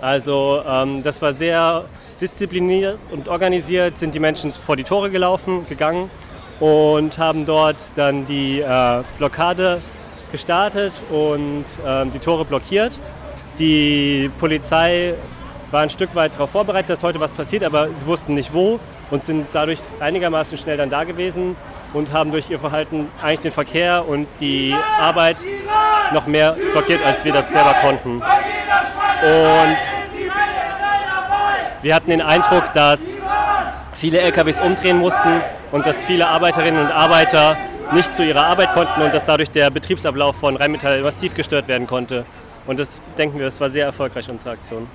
Also ähm, das war sehr diszipliniert und organisiert, sind die Menschen vor die Tore gelaufen, gegangen und haben dort dann die äh, Blockade gestartet und äh, die Tore blockiert. Die Polizei war ein Stück weit darauf vorbereitet, dass heute was passiert, aber sie wussten nicht wo und sind dadurch einigermaßen schnell dann da gewesen und haben durch ihr Verhalten eigentlich den Verkehr und die Arbeit noch mehr blockiert, als wir das selber konnten. Und wir hatten den Eindruck, dass viele LKWs umdrehen mussten und dass viele Arbeiterinnen und Arbeiter nicht zu ihrer Arbeit konnten und dass dadurch der Betriebsablauf von Rheinmetall massiv gestört werden konnte. Und das denken wir, es war sehr erfolgreich, unsere Aktion.